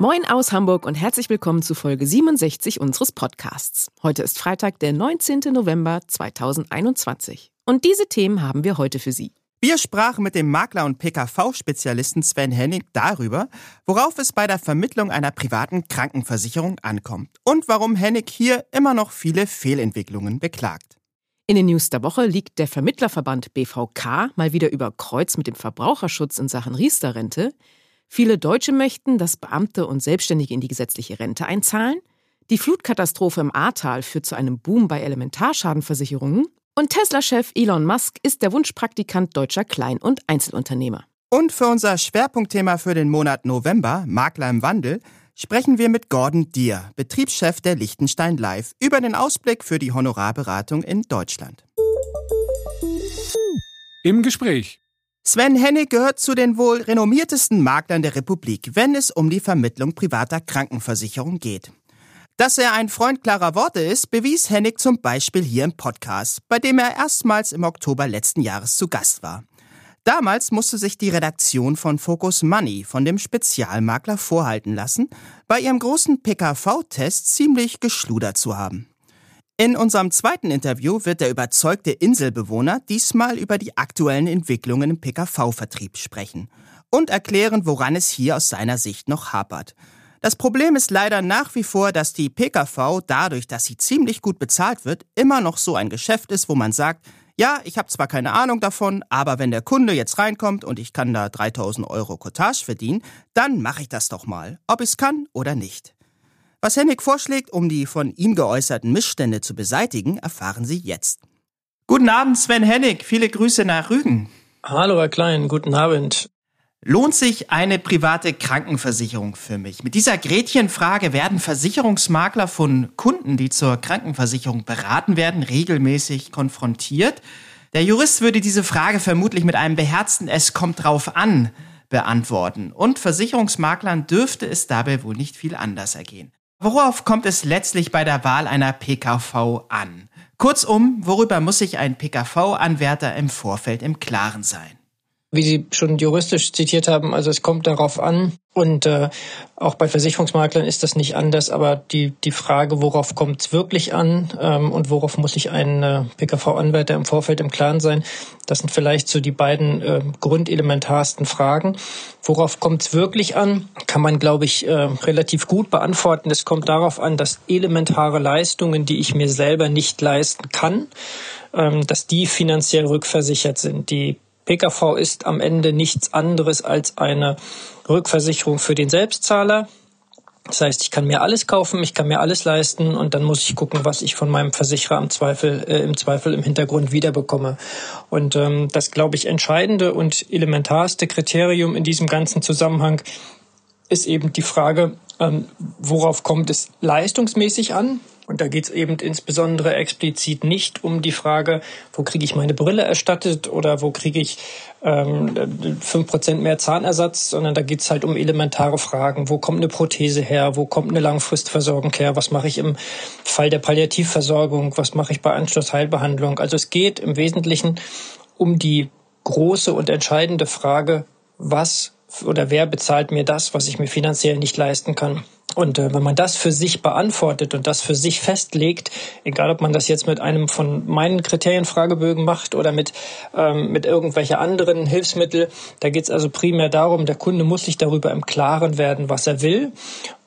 Moin aus Hamburg und herzlich willkommen zu Folge 67 unseres Podcasts. Heute ist Freitag, der 19. November 2021. Und diese Themen haben wir heute für Sie. Wir sprachen mit dem Makler und PKV-Spezialisten Sven Hennig darüber, worauf es bei der Vermittlung einer privaten Krankenversicherung ankommt und warum Hennig hier immer noch viele Fehlentwicklungen beklagt. In den News der Woche liegt der Vermittlerverband BVK mal wieder über Kreuz mit dem Verbraucherschutz in Sachen Riester-Rente. Viele Deutsche möchten, dass Beamte und Selbstständige in die gesetzliche Rente einzahlen. Die Flutkatastrophe im Ahrtal führt zu einem Boom bei Elementarschadenversicherungen. Und Tesla-Chef Elon Musk ist der Wunschpraktikant deutscher Klein- und Einzelunternehmer. Und für unser Schwerpunktthema für den Monat November, Makler im Wandel, sprechen wir mit Gordon Dier, Betriebschef der Liechtenstein Live, über den Ausblick für die Honorarberatung in Deutschland. Im Gespräch. Sven Hennig gehört zu den wohl renommiertesten Maklern der Republik, wenn es um die Vermittlung privater Krankenversicherung geht. Dass er ein Freund klarer Worte ist, bewies Hennig zum Beispiel hier im Podcast, bei dem er erstmals im Oktober letzten Jahres zu Gast war. Damals musste sich die Redaktion von Focus Money von dem Spezialmakler vorhalten lassen, bei ihrem großen PKV-Test ziemlich geschludert zu haben. In unserem zweiten Interview wird der überzeugte Inselbewohner diesmal über die aktuellen Entwicklungen im PKV-Vertrieb sprechen und erklären, woran es hier aus seiner Sicht noch hapert. Das Problem ist leider nach wie vor, dass die PKV dadurch, dass sie ziemlich gut bezahlt wird, immer noch so ein Geschäft ist, wo man sagt, ja, ich habe zwar keine Ahnung davon, aber wenn der Kunde jetzt reinkommt und ich kann da 3000 Euro Cottage verdienen, dann mache ich das doch mal, ob ich es kann oder nicht. Was Hennig vorschlägt, um die von ihm geäußerten Missstände zu beseitigen, erfahren Sie jetzt. Guten Abend, Sven Hennig. Viele Grüße nach Rügen. Hallo, Herr Klein. Guten Abend. Lohnt sich eine private Krankenversicherung für mich? Mit dieser Gretchenfrage werden Versicherungsmakler von Kunden, die zur Krankenversicherung beraten werden, regelmäßig konfrontiert. Der Jurist würde diese Frage vermutlich mit einem beherzten Es kommt drauf an beantworten. Und Versicherungsmaklern dürfte es dabei wohl nicht viel anders ergehen. Worauf kommt es letztlich bei der Wahl einer PKV an? Kurzum, worüber muss sich ein PKV-Anwärter im Vorfeld im Klaren sein? Wie Sie schon juristisch zitiert haben, also es kommt darauf an, und äh, auch bei Versicherungsmaklern ist das nicht anders, aber die, die Frage, worauf kommt es wirklich an ähm, und worauf muss sich ein äh, PKV-Anwärter im Vorfeld im Klaren sein, das sind vielleicht so die beiden äh, grundelementarsten Fragen. Worauf kommt es wirklich an, kann man, glaube ich, äh, relativ gut beantworten. Es kommt darauf an, dass elementare Leistungen, die ich mir selber nicht leisten kann, ähm, dass die finanziell rückversichert sind. Die PKV ist am Ende nichts anderes als eine Rückversicherung für den Selbstzahler. Das heißt, ich kann mir alles kaufen, ich kann mir alles leisten und dann muss ich gucken, was ich von meinem Versicherer im Zweifel, äh, im Zweifel im Hintergrund wiederbekomme. Und ähm, das, glaube ich, entscheidende und elementarste Kriterium in diesem ganzen Zusammenhang ist eben die Frage, ähm, worauf kommt es leistungsmäßig an? Und da geht es eben insbesondere explizit nicht um die Frage, wo kriege ich meine Brille erstattet oder wo kriege ich ähm, fünf ähm, Prozent mehr Zahnersatz, sondern da geht es halt um elementare Fragen. Wo kommt eine Prothese her? Wo kommt eine Langfristversorgung her? Was mache ich im Fall der Palliativversorgung? Was mache ich bei Anschlussheilbehandlung? Also es geht im Wesentlichen um die große und entscheidende Frage, was oder wer bezahlt mir das, was ich mir finanziell nicht leisten kann. Und äh, wenn man das für sich beantwortet und das für sich festlegt, egal ob man das jetzt mit einem von meinen Kriterienfragebögen macht oder mit, ähm, mit irgendwelche anderen Hilfsmittel, da geht es also primär darum, der Kunde muss sich darüber im Klaren werden, was er will.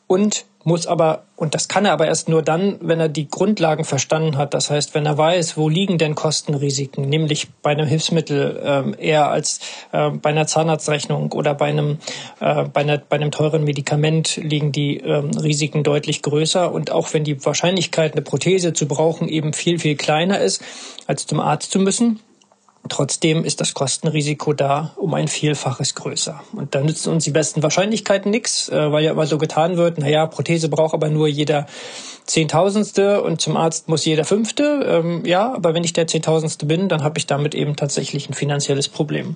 Und muss aber, und das kann er aber erst nur dann, wenn er die Grundlagen verstanden hat. Das heißt, wenn er weiß, wo liegen denn Kostenrisiken, nämlich bei einem Hilfsmittel ähm, eher als äh, bei einer Zahnarztrechnung oder bei einem, äh, bei, einer, bei einem teuren Medikament liegen die ähm, Risiken deutlich größer. Und auch wenn die Wahrscheinlichkeit, eine Prothese zu brauchen, eben viel, viel kleiner ist, als zum Arzt zu müssen, Trotzdem ist das Kostenrisiko da um ein Vielfaches größer. Und da nützen uns die besten Wahrscheinlichkeiten nichts, äh, weil ja immer so getan wird, naja, Prothese braucht aber nur jeder Zehntausendste und zum Arzt muss jeder Fünfte. Ähm, ja, aber wenn ich der Zehntausendste bin, dann habe ich damit eben tatsächlich ein finanzielles Problem.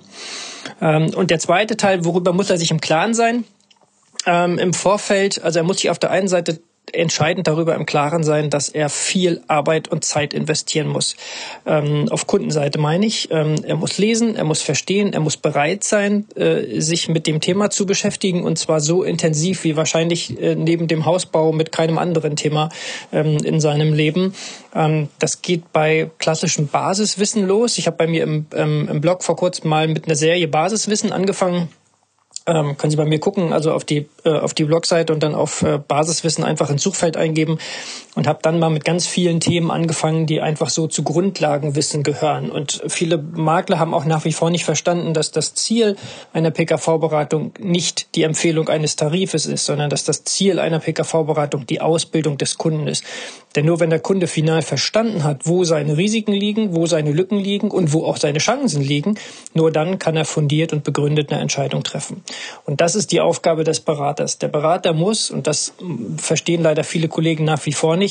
Ähm, und der zweite Teil, worüber muss er sich im Klaren sein? Ähm, Im Vorfeld, also er muss sich auf der einen Seite entscheidend darüber im Klaren sein, dass er viel Arbeit und Zeit investieren muss. Ähm, auf Kundenseite meine ich, ähm, er muss lesen, er muss verstehen, er muss bereit sein, äh, sich mit dem Thema zu beschäftigen und zwar so intensiv wie wahrscheinlich äh, neben dem Hausbau mit keinem anderen Thema ähm, in seinem Leben. Ähm, das geht bei klassischem Basiswissen los. Ich habe bei mir im, ähm, im Blog vor kurzem mal mit einer Serie Basiswissen angefangen ähm, können Sie bei mir gucken, also auf die äh, auf die Blogseite und dann auf äh, Basiswissen einfach ins Suchfeld eingeben und habe dann mal mit ganz vielen Themen angefangen, die einfach so zu Grundlagenwissen gehören. Und viele Makler haben auch nach wie vor nicht verstanden, dass das Ziel einer PKV-Beratung nicht die Empfehlung eines Tarifes ist, sondern dass das Ziel einer PKV-Beratung die Ausbildung des Kunden ist. Denn nur wenn der Kunde final verstanden hat, wo seine Risiken liegen, wo seine Lücken liegen und wo auch seine Chancen liegen, nur dann kann er fundiert und begründet eine Entscheidung treffen. Und das ist die Aufgabe des Beraters. Der Berater muss, und das verstehen leider viele Kollegen nach wie vor nicht,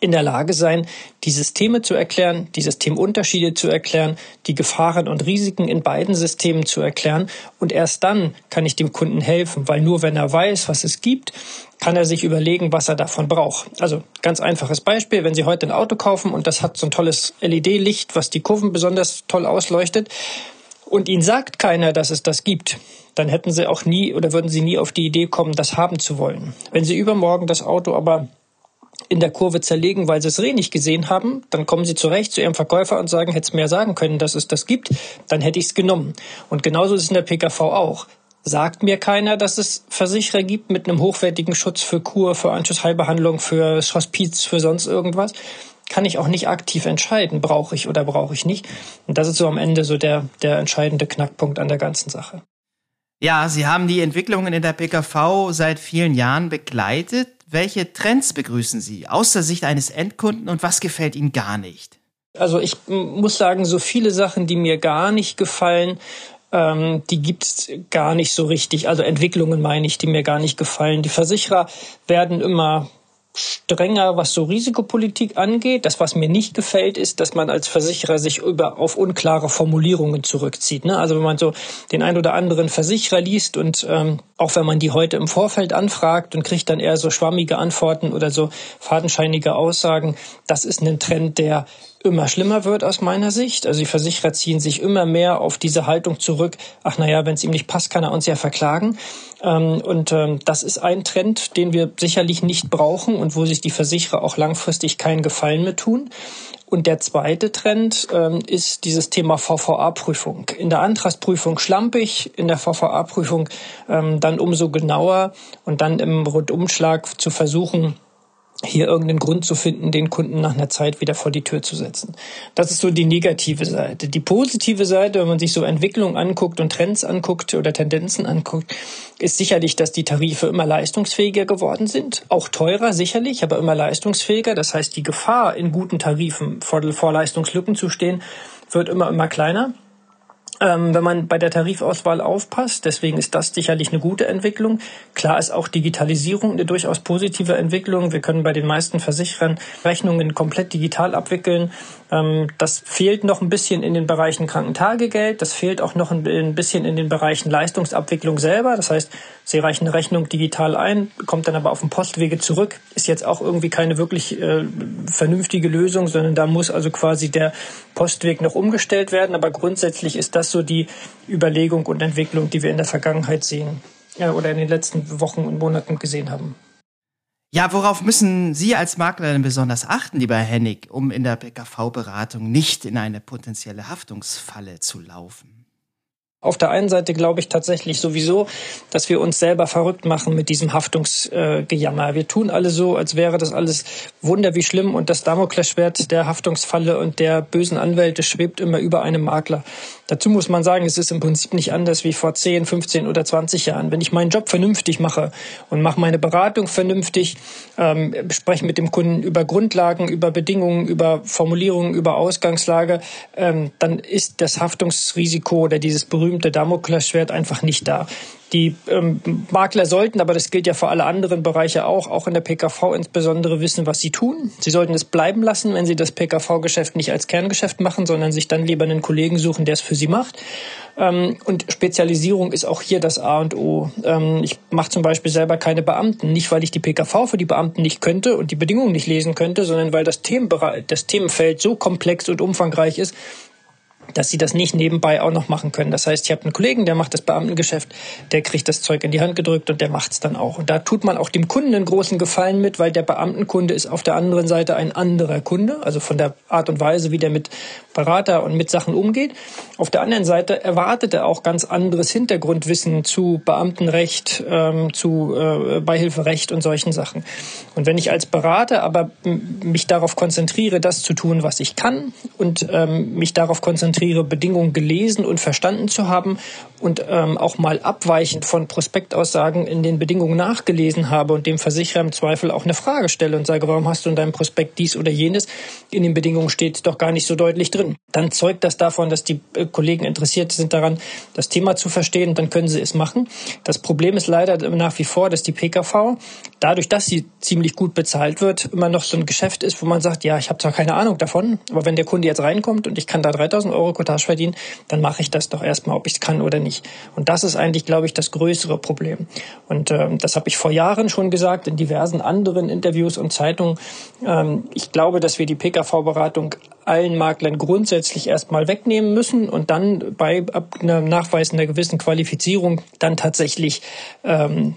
in der Lage sein, die Systeme zu erklären, die Systemunterschiede zu erklären, die Gefahren und Risiken in beiden Systemen zu erklären. Und erst dann kann ich dem Kunden helfen, weil nur wenn er weiß, was es gibt, kann er sich überlegen, was er davon braucht. Also ganz einfaches Beispiel, wenn Sie heute ein Auto kaufen und das hat so ein tolles LED-Licht, was die Kurven besonders toll ausleuchtet, und Ihnen sagt keiner, dass es das gibt, dann hätten Sie auch nie oder würden Sie nie auf die Idee kommen, das haben zu wollen. Wenn Sie übermorgen das Auto aber in der Kurve zerlegen, weil sie es Reh nicht gesehen haben, dann kommen sie zurecht zu ihrem Verkäufer und sagen, hätte es mir sagen können, dass es das gibt, dann hätte ich es genommen. Und genauso ist es in der PKV auch. Sagt mir keiner, dass es Versicherer gibt mit einem hochwertigen Schutz für Kur, für Anschlussheilbehandlung, für Hospiz, für sonst irgendwas, kann ich auch nicht aktiv entscheiden, brauche ich oder brauche ich nicht. Und das ist so am Ende so der, der entscheidende Knackpunkt an der ganzen Sache. Ja, Sie haben die Entwicklungen in der PKV seit vielen Jahren begleitet. Welche Trends begrüßen Sie aus der Sicht eines Endkunden und was gefällt Ihnen gar nicht? Also ich muss sagen, so viele Sachen, die mir gar nicht gefallen, ähm, die gibt's gar nicht so richtig. Also Entwicklungen meine ich, die mir gar nicht gefallen. Die Versicherer werden immer strenger, was so Risikopolitik angeht. Das, was mir nicht gefällt, ist, dass man als Versicherer sich über auf unklare Formulierungen zurückzieht. Ne? Also wenn man so den ein oder anderen Versicherer liest und ähm, auch wenn man die heute im Vorfeld anfragt und kriegt dann eher so schwammige Antworten oder so fadenscheinige Aussagen, das ist ein Trend, der immer schlimmer wird aus meiner Sicht. Also die Versicherer ziehen sich immer mehr auf diese Haltung zurück. Ach naja, wenn es ihm nicht passt, kann er uns ja verklagen. Ähm, und ähm, das ist ein Trend, den wir sicherlich nicht brauchen und wo sich die Versicherer auch langfristig keinen Gefallen mehr tun. Und der zweite Trend ähm, ist dieses Thema VVA-Prüfung. In der Antragsprüfung schlampig, in der VVA-Prüfung ähm, dann umso genauer und dann im Rundumschlag zu versuchen, hier irgendeinen Grund zu finden, den Kunden nach einer Zeit wieder vor die Tür zu setzen. Das ist so die negative Seite. Die positive Seite, wenn man sich so Entwicklungen anguckt und Trends anguckt oder Tendenzen anguckt, ist sicherlich, dass die Tarife immer leistungsfähiger geworden sind. Auch teurer sicherlich, aber immer leistungsfähiger. Das heißt, die Gefahr, in guten Tarifen vor, vor Leistungslücken zu stehen, wird immer, immer kleiner wenn man bei der Tarifauswahl aufpasst. Deswegen ist das sicherlich eine gute Entwicklung. Klar ist auch Digitalisierung eine durchaus positive Entwicklung. Wir können bei den meisten Versicherern Rechnungen komplett digital abwickeln. Ähm, das fehlt noch ein bisschen in den Bereichen Krankentagegeld. Das fehlt auch noch ein bisschen in den Bereichen Leistungsabwicklung selber. Das heißt, Sie reichen eine Rechnung digital ein, kommt dann aber auf dem Postwege zurück. Ist jetzt auch irgendwie keine wirklich äh, vernünftige Lösung, sondern da muss also quasi der Postweg noch umgestellt werden. Aber grundsätzlich ist das so die Überlegung und Entwicklung, die wir in der Vergangenheit sehen ja, oder in den letzten Wochen und Monaten gesehen haben. Ja, worauf müssen Sie als Makler denn besonders achten, lieber Hennig, um in der BKV-Beratung nicht in eine potenzielle Haftungsfalle zu laufen? Auf der einen Seite glaube ich tatsächlich sowieso, dass wir uns selber verrückt machen mit diesem Haftungsgejammer. wir tun alle so, als wäre das alles wunder wie schlimm und das Damoklesschwert der Haftungsfalle und der bösen Anwälte schwebt immer über einem Makler. Dazu muss man sagen, es ist im Prinzip nicht anders wie vor 10, 15 oder 20 Jahren. Wenn ich meinen Job vernünftig mache und mache meine Beratung vernünftig, ähm, spreche mit dem Kunden über Grundlagen, über Bedingungen, über Formulierungen, über Ausgangslage, ähm, dann ist das Haftungsrisiko oder dieses berühmte Damoklesschwert einfach nicht da. Die ähm, Makler sollten, aber das gilt ja für alle anderen Bereiche auch, auch in der PKV insbesondere wissen, was sie tun. Sie sollten es bleiben lassen, wenn sie das PKV-Geschäft nicht als Kerngeschäft machen, sondern sich dann lieber einen Kollegen suchen, der es für sie macht. Ähm, und Spezialisierung ist auch hier das A und O. Ähm, ich mache zum Beispiel selber keine Beamten, nicht weil ich die PKV für die Beamten nicht könnte und die Bedingungen nicht lesen könnte, sondern weil das, Themenbereich, das Themenfeld so komplex und umfangreich ist, dass sie das nicht nebenbei auch noch machen können. Das heißt, ich habe einen Kollegen, der macht das Beamtengeschäft, der kriegt das Zeug in die Hand gedrückt und der macht's dann auch. Und da tut man auch dem Kunden einen großen Gefallen mit, weil der Beamtenkunde ist auf der anderen Seite ein anderer Kunde, also von der Art und Weise, wie der mit Berater und mit Sachen umgeht. Auf der anderen Seite erwartet er auch ganz anderes Hintergrundwissen zu Beamtenrecht, ähm, zu äh, Beihilferecht und solchen Sachen. Und wenn ich als Berater aber mich darauf konzentriere, das zu tun, was ich kann und ähm, mich darauf konzentriere, Bedingungen gelesen und verstanden zu haben und ähm, auch mal abweichend von Prospektaussagen in den Bedingungen nachgelesen habe und dem Versicherer im Zweifel auch eine Frage stelle und sage, warum hast du in deinem Prospekt dies oder jenes? In den Bedingungen steht doch gar nicht so deutlich drin drin. Dann zeugt das davon, dass die äh, Kollegen interessiert sind daran, das Thema zu verstehen und dann können sie es machen. Das Problem ist leider nach wie vor, dass die PKV, dadurch, dass sie ziemlich gut bezahlt wird, immer noch so ein Geschäft ist, wo man sagt, ja, ich habe zwar keine Ahnung davon, aber wenn der Kunde jetzt reinkommt und ich kann da 3000 Euro Cottage verdienen, dann mache ich das doch erstmal, ob ich es kann oder nicht. Und das ist eigentlich, glaube ich, das größere Problem. Und ähm, das habe ich vor Jahren schon gesagt in diversen anderen Interviews und Zeitungen. Ähm, ich glaube, dass wir die PKV-Beratung allen Maklern grundsätzlich erstmal wegnehmen müssen und dann bei einem Nachweis einer gewissen Qualifizierung dann tatsächlich ähm,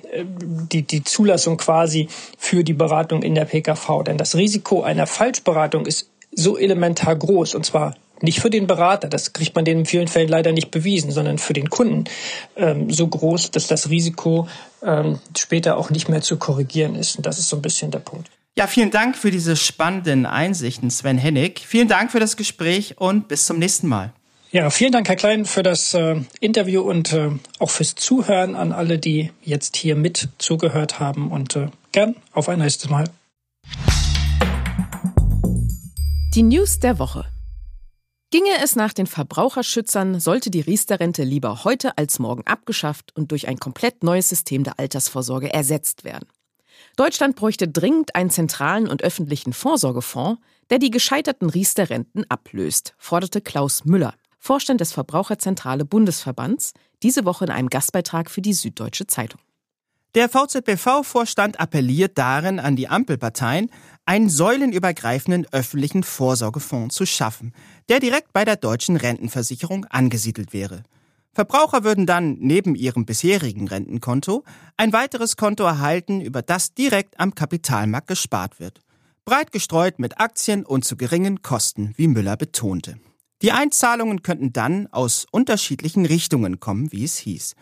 die, die Zulassung quasi für die Beratung in der PKV. Denn das Risiko einer Falschberatung ist so elementar groß und zwar nicht für den Berater, das kriegt man in vielen Fällen leider nicht bewiesen, sondern für den Kunden ähm, so groß, dass das Risiko ähm, später auch nicht mehr zu korrigieren ist. Und das ist so ein bisschen der Punkt. Ja, vielen Dank für diese spannenden Einsichten, Sven Hennig. Vielen Dank für das Gespräch und bis zum nächsten Mal. Ja, vielen Dank, Herr Klein, für das äh, Interview und äh, auch fürs Zuhören an alle, die jetzt hier mit zugehört haben. Und äh, gern auf ein nächstes Mal. Die News der Woche. Ginge es nach den Verbraucherschützern, sollte die Riester-Rente lieber heute als morgen abgeschafft und durch ein komplett neues System der Altersvorsorge ersetzt werden. Deutschland bräuchte dringend einen zentralen und öffentlichen Vorsorgefonds, der die gescheiterten Riester-Renten ablöst, forderte Klaus Müller, Vorstand des Verbraucherzentrale Bundesverbands, diese Woche in einem Gastbeitrag für die Süddeutsche Zeitung. Der VZBV-Vorstand appelliert darin an die Ampelparteien, einen säulenübergreifenden öffentlichen Vorsorgefonds zu schaffen, der direkt bei der deutschen Rentenversicherung angesiedelt wäre. Verbraucher würden dann neben ihrem bisherigen Rentenkonto ein weiteres Konto erhalten, über das direkt am Kapitalmarkt gespart wird. Breit gestreut mit Aktien und zu geringen Kosten, wie Müller betonte. Die Einzahlungen könnten dann aus unterschiedlichen Richtungen kommen, wie es hieß.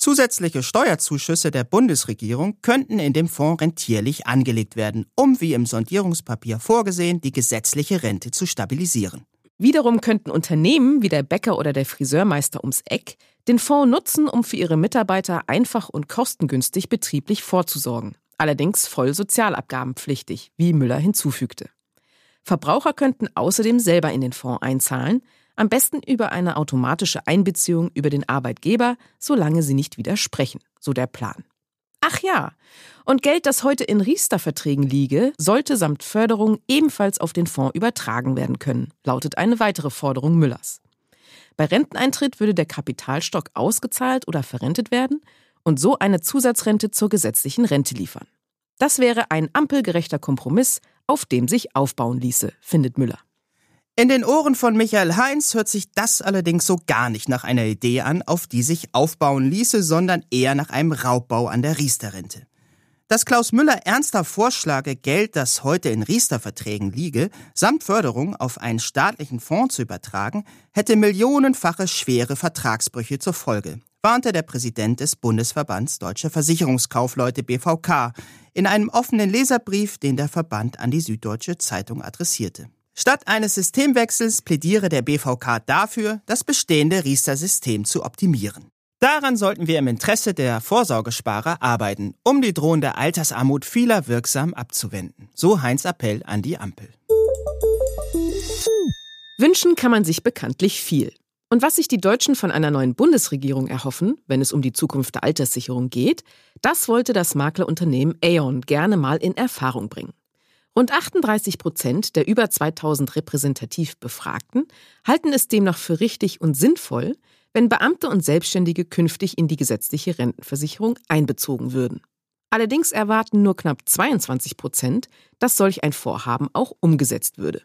Zusätzliche Steuerzuschüsse der Bundesregierung könnten in dem Fonds rentierlich angelegt werden, um wie im Sondierungspapier vorgesehen die gesetzliche Rente zu stabilisieren. Wiederum könnten Unternehmen wie der Bäcker oder der Friseurmeister ums Eck den Fonds nutzen, um für ihre Mitarbeiter einfach und kostengünstig betrieblich vorzusorgen. Allerdings voll sozialabgabenpflichtig, wie Müller hinzufügte. Verbraucher könnten außerdem selber in den Fonds einzahlen, am besten über eine automatische Einbeziehung über den Arbeitgeber, solange sie nicht widersprechen, so der Plan. Ach ja, und Geld, das heute in Riester-Verträgen liege, sollte samt Förderung ebenfalls auf den Fonds übertragen werden können, lautet eine weitere Forderung Müllers. Bei Renteneintritt würde der Kapitalstock ausgezahlt oder verrentet werden und so eine Zusatzrente zur gesetzlichen Rente liefern. Das wäre ein ampelgerechter Kompromiss, auf dem sich aufbauen ließe, findet Müller. In den Ohren von Michael Heinz hört sich das allerdings so gar nicht nach einer Idee an, auf die sich aufbauen ließe, sondern eher nach einem Raubbau an der Riester-Rente. Dass Klaus Müller ernster vorschlage, Geld, das heute in Riester-Verträgen liege, samt Förderung auf einen staatlichen Fonds zu übertragen, hätte millionenfache schwere Vertragsbrüche zur Folge, warnte der Präsident des Bundesverbands Deutscher Versicherungskaufleute BVK in einem offenen Leserbrief, den der Verband an die Süddeutsche Zeitung adressierte. Statt eines Systemwechsels plädiere der BVK dafür, das bestehende Riester-System zu optimieren. Daran sollten wir im Interesse der Vorsorgesparer arbeiten, um die drohende Altersarmut vieler wirksam abzuwenden. So Heinz Appell an die Ampel. Wünschen kann man sich bekanntlich viel. Und was sich die Deutschen von einer neuen Bundesregierung erhoffen, wenn es um die Zukunft der Alterssicherung geht, das wollte das Maklerunternehmen Aon gerne mal in Erfahrung bringen. Rund 38 Prozent der über 2000 repräsentativ Befragten halten es demnach für richtig und sinnvoll, wenn Beamte und Selbstständige künftig in die gesetzliche Rentenversicherung einbezogen würden. Allerdings erwarten nur knapp 22 Prozent, dass solch ein Vorhaben auch umgesetzt würde.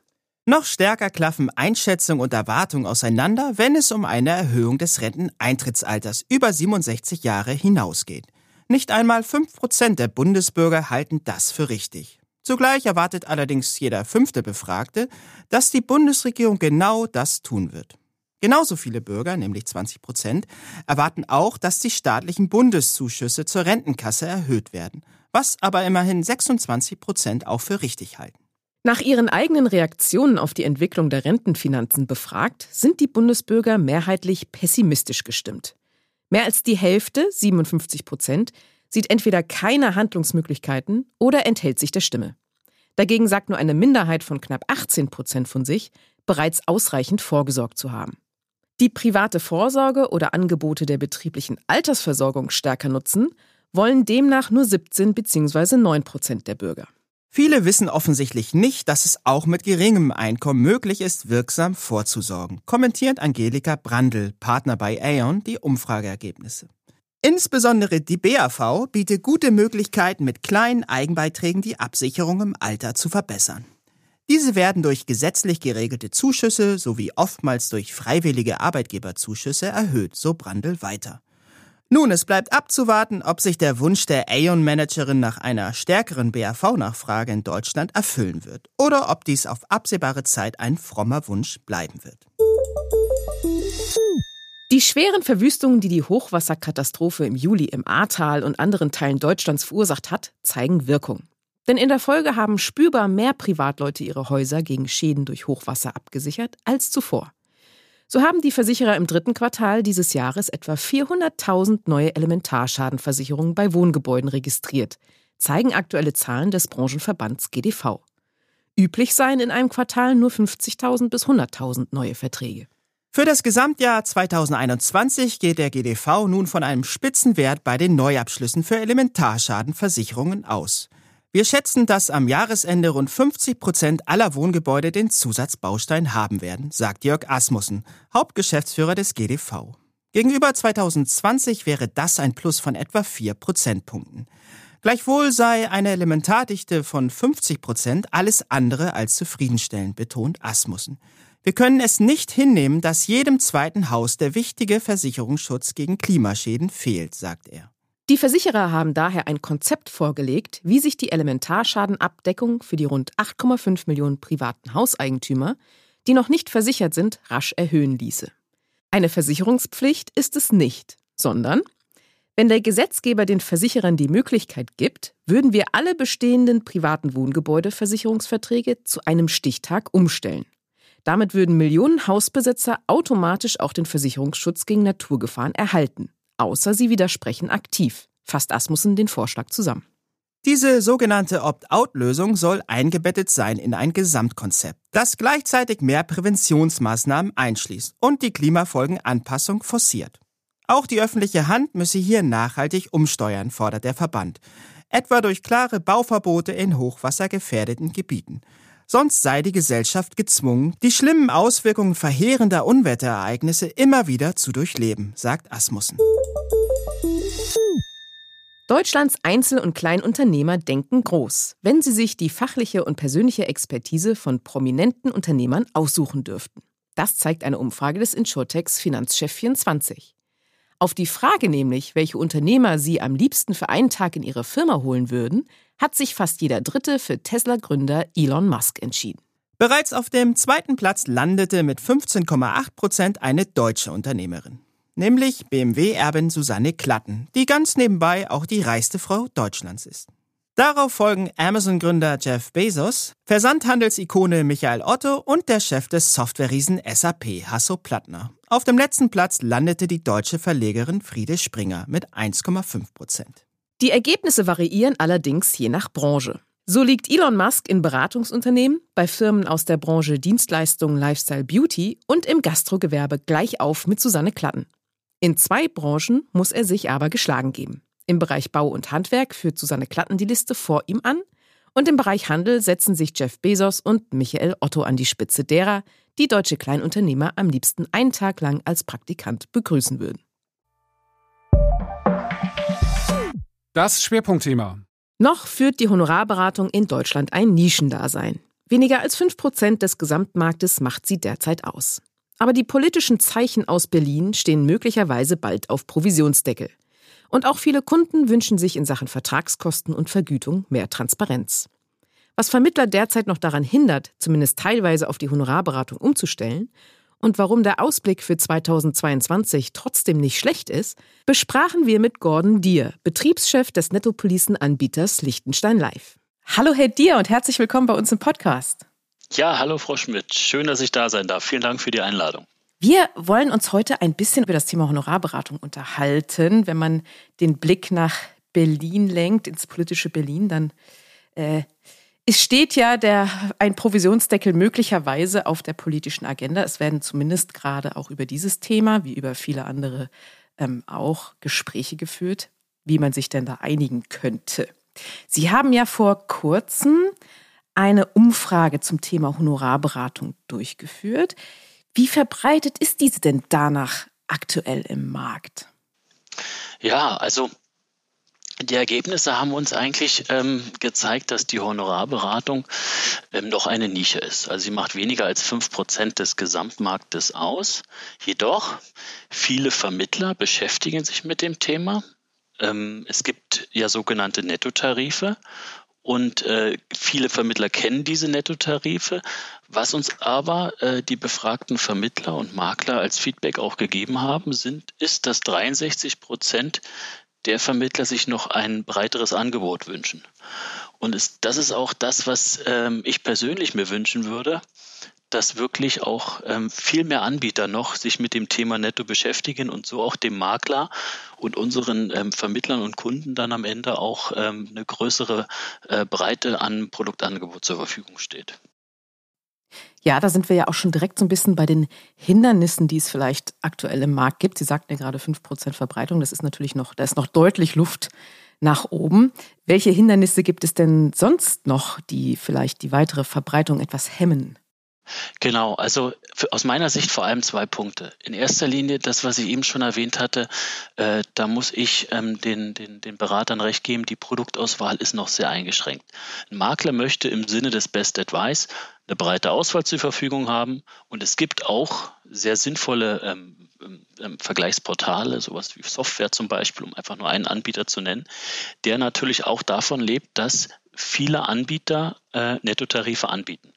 Noch stärker klaffen Einschätzung und Erwartung auseinander, wenn es um eine Erhöhung des Renteneintrittsalters über 67 Jahre hinausgeht. Nicht einmal 5 Prozent der Bundesbürger halten das für richtig. Zugleich erwartet allerdings jeder fünfte Befragte, dass die Bundesregierung genau das tun wird. Genauso viele Bürger, nämlich 20 Prozent, erwarten auch, dass die staatlichen Bundeszuschüsse zur Rentenkasse erhöht werden, was aber immerhin 26 Prozent auch für richtig halten. Nach ihren eigenen Reaktionen auf die Entwicklung der Rentenfinanzen befragt, sind die Bundesbürger mehrheitlich pessimistisch gestimmt. Mehr als die Hälfte, 57 Prozent, sieht entweder keine Handlungsmöglichkeiten oder enthält sich der Stimme. Dagegen sagt nur eine Minderheit von knapp 18 Prozent von sich, bereits ausreichend vorgesorgt zu haben die private Vorsorge oder Angebote der betrieblichen Altersversorgung stärker nutzen, wollen demnach nur 17 bzw. 9 Prozent der Bürger. Viele wissen offensichtlich nicht, dass es auch mit geringem Einkommen möglich ist, wirksam vorzusorgen, kommentiert Angelika Brandl, Partner bei Aon, die Umfrageergebnisse. Insbesondere die BAV bietet gute Möglichkeiten, mit kleinen Eigenbeiträgen die Absicherung im Alter zu verbessern. Diese werden durch gesetzlich geregelte Zuschüsse sowie oftmals durch freiwillige Arbeitgeberzuschüsse erhöht, so Brandl weiter. Nun, es bleibt abzuwarten, ob sich der Wunsch der Aeon-Managerin nach einer stärkeren BAV-Nachfrage in Deutschland erfüllen wird oder ob dies auf absehbare Zeit ein frommer Wunsch bleiben wird. Die schweren Verwüstungen, die die Hochwasserkatastrophe im Juli im Ahrtal und anderen Teilen Deutschlands verursacht hat, zeigen Wirkung. Denn in der Folge haben spürbar mehr Privatleute ihre Häuser gegen Schäden durch Hochwasser abgesichert als zuvor. So haben die Versicherer im dritten Quartal dieses Jahres etwa 400.000 neue Elementarschadenversicherungen bei Wohngebäuden registriert, zeigen aktuelle Zahlen des Branchenverbands GDV. Üblich seien in einem Quartal nur 50.000 bis 100.000 neue Verträge. Für das Gesamtjahr 2021 geht der GDV nun von einem Spitzenwert bei den Neuabschlüssen für Elementarschadenversicherungen aus. Wir schätzen, dass am Jahresende rund 50 Prozent aller Wohngebäude den Zusatzbaustein haben werden, sagt Jörg Asmussen, Hauptgeschäftsführer des GDV. Gegenüber 2020 wäre das ein Plus von etwa 4 Prozentpunkten. Gleichwohl sei eine Elementardichte von 50 Prozent alles andere als zufriedenstellend, betont Asmussen. Wir können es nicht hinnehmen, dass jedem zweiten Haus der wichtige Versicherungsschutz gegen Klimaschäden fehlt, sagt er. Die Versicherer haben daher ein Konzept vorgelegt, wie sich die Elementarschadenabdeckung für die rund 8,5 Millionen privaten Hauseigentümer, die noch nicht versichert sind, rasch erhöhen ließe. Eine Versicherungspflicht ist es nicht, sondern wenn der Gesetzgeber den Versicherern die Möglichkeit gibt, würden wir alle bestehenden privaten Wohngebäudeversicherungsverträge zu einem Stichtag umstellen. Damit würden Millionen Hausbesitzer automatisch auch den Versicherungsschutz gegen Naturgefahren erhalten außer sie widersprechen aktiv, fasst Asmussen den Vorschlag zusammen. Diese sogenannte Opt-out-Lösung soll eingebettet sein in ein Gesamtkonzept, das gleichzeitig mehr Präventionsmaßnahmen einschließt und die Klimafolgenanpassung forciert. Auch die öffentliche Hand müsse hier nachhaltig umsteuern, fordert der Verband, etwa durch klare Bauverbote in hochwassergefährdeten Gebieten. Sonst sei die Gesellschaft gezwungen, die schlimmen Auswirkungen verheerender Unwetterereignisse immer wieder zu durchleben, sagt Asmussen. Deutschlands Einzel- und Kleinunternehmer denken groß, wenn sie sich die fachliche und persönliche Expertise von prominenten Unternehmern aussuchen dürften. Das zeigt eine Umfrage des Insurtex Finanzchef 24. Auf die Frage nämlich, welche Unternehmer Sie am liebsten für einen Tag in Ihre Firma holen würden, hat sich fast jeder Dritte für Tesla-Gründer Elon Musk entschieden. Bereits auf dem zweiten Platz landete mit 15,8 Prozent eine deutsche Unternehmerin, nämlich BMW-Erbin Susanne Klatten, die ganz nebenbei auch die reichste Frau Deutschlands ist. Darauf folgen Amazon-Gründer Jeff Bezos, Versandhandelsikone Michael Otto und der Chef des Softwareriesen SAP, Hasso Plattner. Auf dem letzten Platz landete die deutsche Verlegerin Friede Springer mit 1,5 Prozent. Die Ergebnisse variieren allerdings je nach Branche. So liegt Elon Musk in Beratungsunternehmen, bei Firmen aus der Branche Dienstleistungen, Lifestyle, Beauty und im Gastrogewerbe gleich auf mit Susanne Klatten. In zwei Branchen muss er sich aber geschlagen geben. Im Bereich Bau und Handwerk führt Susanne Klatten die Liste vor ihm an und im Bereich Handel setzen sich Jeff Bezos und Michael Otto an die Spitze derer, die deutsche Kleinunternehmer am liebsten einen Tag lang als Praktikant begrüßen würden. Das Schwerpunktthema. Noch führt die Honorarberatung in Deutschland ein Nischendasein. Weniger als 5% des Gesamtmarktes macht sie derzeit aus. Aber die politischen Zeichen aus Berlin stehen möglicherweise bald auf Provisionsdeckel. Und auch viele Kunden wünschen sich in Sachen Vertragskosten und Vergütung mehr Transparenz. Was Vermittler derzeit noch daran hindert, zumindest teilweise auf die Honorarberatung umzustellen, und warum der Ausblick für 2022 trotzdem nicht schlecht ist, besprachen wir mit Gordon Dier, Betriebschef des Nettopolicen-Anbieters Liechtenstein Live. Hallo Herr Dier und herzlich willkommen bei uns im Podcast. Ja, hallo Frau Schmidt. Schön, dass ich da sein darf. Vielen Dank für die Einladung. Wir wollen uns heute ein bisschen über das Thema Honorarberatung unterhalten. Wenn man den Blick nach Berlin lenkt, ins politische Berlin, dann äh, es steht ja der, ein Provisionsdeckel möglicherweise auf der politischen Agenda. Es werden zumindest gerade auch über dieses Thema, wie über viele andere ähm, auch, Gespräche geführt, wie man sich denn da einigen könnte. Sie haben ja vor kurzem eine Umfrage zum Thema Honorarberatung durchgeführt. Wie verbreitet ist diese denn danach aktuell im Markt? Ja, also die Ergebnisse haben uns eigentlich ähm, gezeigt, dass die Honorarberatung ähm, doch eine Nische ist. Also sie macht weniger als fünf Prozent des Gesamtmarktes aus. Jedoch, viele Vermittler beschäftigen sich mit dem Thema. Ähm, es gibt ja sogenannte Nettotarife und äh, viele Vermittler kennen diese Nettotarife. Was uns aber äh, die befragten Vermittler und Makler als Feedback auch gegeben haben, sind, ist, dass 63 Prozent der Vermittler sich noch ein breiteres Angebot wünschen. Und es, das ist auch das, was ähm, ich persönlich mir wünschen würde, dass wirklich auch ähm, viel mehr Anbieter noch sich mit dem Thema Netto beschäftigen und so auch dem Makler und unseren ähm, Vermittlern und Kunden dann am Ende auch ähm, eine größere äh, Breite an Produktangebot zur Verfügung steht. Ja, da sind wir ja auch schon direkt so ein bisschen bei den Hindernissen, die es vielleicht aktuell im Markt gibt. Sie sagten ja gerade 5% Verbreitung, das ist natürlich noch, da ist noch deutlich Luft nach oben. Welche Hindernisse gibt es denn sonst noch, die vielleicht die weitere Verbreitung etwas hemmen? Genau, also für, aus meiner Sicht vor allem zwei Punkte. In erster Linie das, was ich eben schon erwähnt hatte, äh, da muss ich ähm, den, den, den Beratern recht geben, die Produktauswahl ist noch sehr eingeschränkt. Ein Makler möchte im Sinne des Best Advice eine breite Auswahl zur Verfügung haben und es gibt auch sehr sinnvolle ähm, ähm, ähm Vergleichsportale, sowas wie Software zum Beispiel, um einfach nur einen Anbieter zu nennen, der natürlich auch davon lebt, dass viele Anbieter äh, Nettotarife anbieten.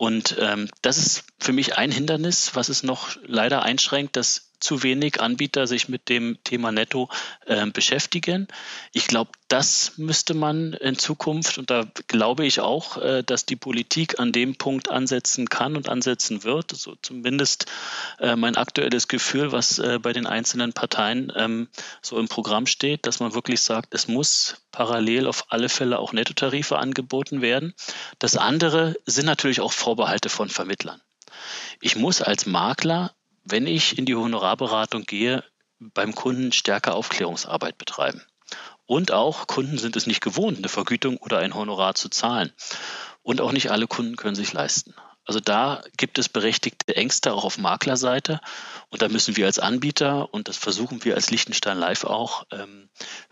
Und ähm, das ist für mich ein Hindernis, was es noch leider einschränkt, dass zu wenig Anbieter sich mit dem Thema Netto äh, beschäftigen. Ich glaube, das müsste man in Zukunft, und da glaube ich auch, äh, dass die Politik an dem Punkt ansetzen kann und ansetzen wird. So zumindest äh, mein aktuelles Gefühl, was äh, bei den einzelnen Parteien ähm, so im Programm steht, dass man wirklich sagt, es muss parallel auf alle Fälle auch Nettotarife angeboten werden. Das andere sind natürlich auch Vorbehalte von Vermittlern. Ich muss als Makler wenn ich in die Honorarberatung gehe, beim Kunden stärker Aufklärungsarbeit betreiben. Und auch Kunden sind es nicht gewohnt, eine Vergütung oder ein Honorar zu zahlen. Und auch nicht alle Kunden können sich leisten. Also da gibt es berechtigte Ängste auch auf Maklerseite. Und da müssen wir als Anbieter, und das versuchen wir als Liechtenstein Live auch, ähm,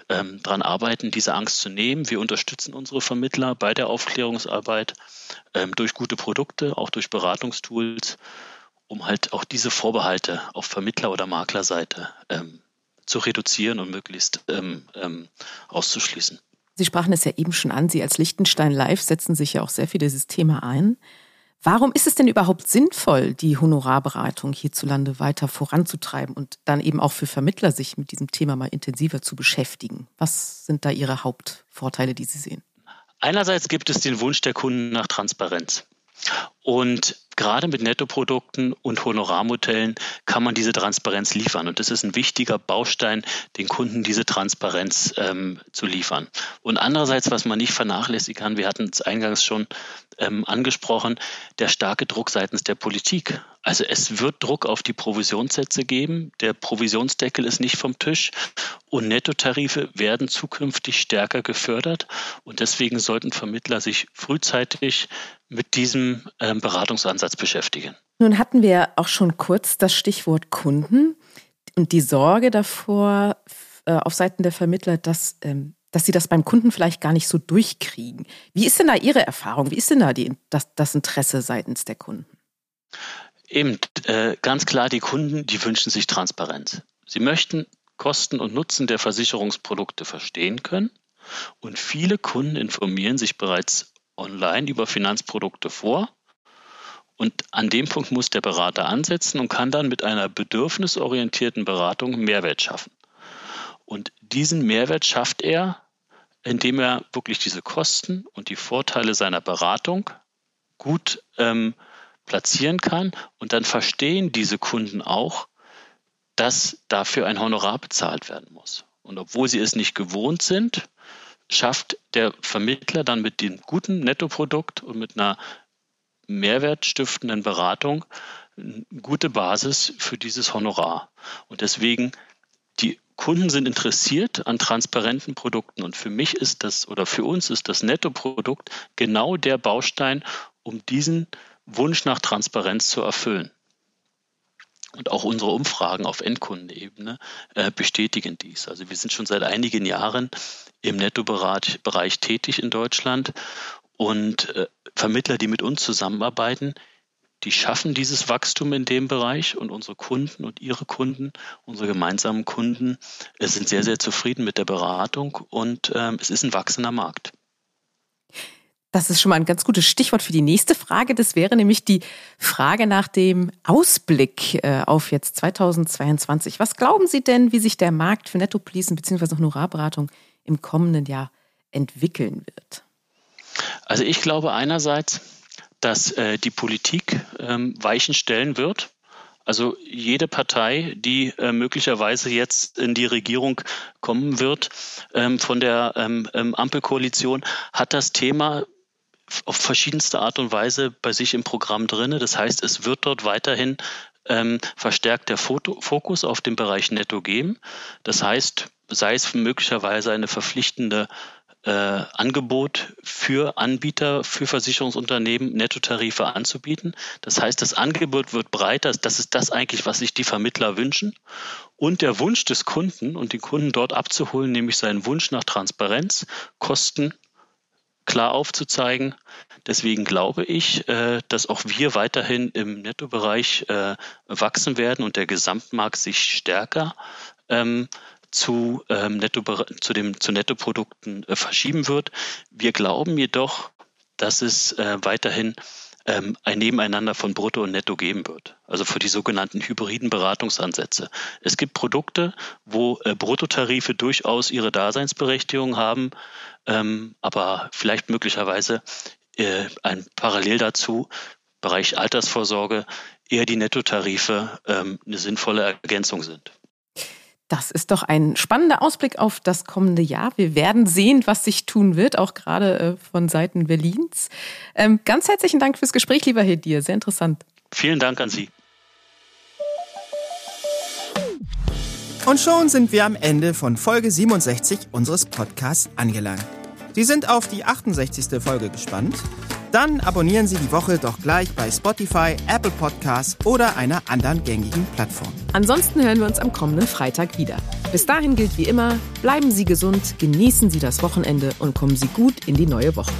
ähm, dran arbeiten, diese Angst zu nehmen. Wir unterstützen unsere Vermittler bei der Aufklärungsarbeit ähm, durch gute Produkte, auch durch Beratungstools um halt auch diese Vorbehalte auf Vermittler- oder Maklerseite ähm, zu reduzieren und möglichst ähm, ähm, auszuschließen. Sie sprachen es ja eben schon an, Sie als Liechtenstein Live setzen sich ja auch sehr für dieses Thema ein. Warum ist es denn überhaupt sinnvoll, die Honorarberatung hierzulande weiter voranzutreiben und dann eben auch für Vermittler sich mit diesem Thema mal intensiver zu beschäftigen? Was sind da Ihre Hauptvorteile, die Sie sehen? Einerseits gibt es den Wunsch der Kunden nach Transparenz. Und gerade mit Nettoprodukten und Honorarmodellen kann man diese Transparenz liefern. Und das ist ein wichtiger Baustein, den Kunden diese Transparenz ähm, zu liefern. Und andererseits, was man nicht vernachlässigen kann, wir hatten es eingangs schon ähm, angesprochen, der starke Druck seitens der Politik. Also es wird Druck auf die Provisionssätze geben. Der Provisionsdeckel ist nicht vom Tisch und Nettotarife werden zukünftig stärker gefördert. Und deswegen sollten Vermittler sich frühzeitig mit diesem ähm, Beratungsansatz beschäftigen. Nun hatten wir auch schon kurz das Stichwort Kunden und die Sorge davor äh, auf Seiten der Vermittler, dass, ähm, dass sie das beim Kunden vielleicht gar nicht so durchkriegen. Wie ist denn da Ihre Erfahrung? Wie ist denn da die, das, das Interesse seitens der Kunden? Eben, äh, ganz klar, die Kunden, die wünschen sich Transparenz. Sie möchten Kosten und Nutzen der Versicherungsprodukte verstehen können. Und viele Kunden informieren sich bereits online über Finanzprodukte vor. Und an dem Punkt muss der Berater ansetzen und kann dann mit einer bedürfnisorientierten Beratung Mehrwert schaffen. Und diesen Mehrwert schafft er, indem er wirklich diese Kosten und die Vorteile seiner Beratung gut ähm, platzieren kann. Und dann verstehen diese Kunden auch, dass dafür ein Honorar bezahlt werden muss. Und obwohl sie es nicht gewohnt sind, schafft der Vermittler dann mit dem guten Nettoprodukt und mit einer mehrwertstiftenden Beratung eine gute Basis für dieses Honorar. Und deswegen, die Kunden sind interessiert an transparenten Produkten. Und für mich ist das oder für uns ist das Nettoprodukt genau der Baustein, um diesen Wunsch nach Transparenz zu erfüllen. Und auch unsere Umfragen auf Endkundenebene äh, bestätigen dies. Also wir sind schon seit einigen Jahren im Nettobereich tätig in Deutschland und äh, Vermittler, die mit uns zusammenarbeiten, die schaffen dieses Wachstum in dem Bereich und unsere Kunden und ihre Kunden, unsere gemeinsamen Kunden, äh, sind sehr, sehr zufrieden mit der Beratung und ähm, es ist ein wachsender Markt. Das ist schon mal ein ganz gutes Stichwort für die nächste Frage. Das wäre nämlich die Frage nach dem Ausblick äh, auf jetzt 2022. Was glauben Sie denn, wie sich der Markt für Nettopolicen bzw. Honorarberatung im kommenden Jahr entwickeln wird? Also ich glaube einerseits, dass äh, die Politik ähm, Weichen stellen wird. Also jede Partei, die äh, möglicherweise jetzt in die Regierung kommen wird ähm, von der ähm, ähm Ampelkoalition, hat das Thema auf verschiedenste Art und Weise bei sich im Programm drin. Das heißt, es wird dort weiterhin ähm, verstärkt der Foto Fokus auf den Bereich Netto geben. Das heißt, sei es möglicherweise eine verpflichtende äh, Angebot für Anbieter, für Versicherungsunternehmen, Nettotarife anzubieten. Das heißt, das Angebot wird breiter. Das ist das eigentlich, was sich die Vermittler wünschen. Und der Wunsch des Kunden und den Kunden dort abzuholen, nämlich seinen Wunsch nach Transparenz, Kosten klar aufzuzeigen. Deswegen glaube ich, äh, dass auch wir weiterhin im Nettobereich äh, wachsen werden und der Gesamtmarkt sich stärker ähm, zu, ähm, Netto, zu, dem, zu Nettoprodukten äh, verschieben wird. Wir glauben jedoch, dass es weiterhin ähm, ein Nebeneinander von Brutto und Netto geben wird. Also für die sogenannten hybriden Beratungsansätze. Es gibt Produkte, wo äh, Bruttotarife durchaus ihre Daseinsberechtigung haben, ähm, aber vielleicht möglicherweise äh, ein Parallel dazu, Bereich Altersvorsorge, eher die Nettotarife ähm, eine sinnvolle Ergänzung sind. Das ist doch ein spannender Ausblick auf das kommende Jahr. Wir werden sehen, was sich tun wird, auch gerade äh, von Seiten Berlins. Ähm, ganz herzlichen Dank fürs Gespräch, lieber Hedir. Sehr interessant. Vielen Dank an Sie. Und schon sind wir am Ende von Folge 67 unseres Podcasts angelangt. Sie sind auf die 68. Folge gespannt? Dann abonnieren Sie die Woche doch gleich bei Spotify, Apple Podcasts oder einer anderen gängigen Plattform. Ansonsten hören wir uns am kommenden Freitag wieder. Bis dahin gilt wie immer, bleiben Sie gesund, genießen Sie das Wochenende und kommen Sie gut in die neue Woche.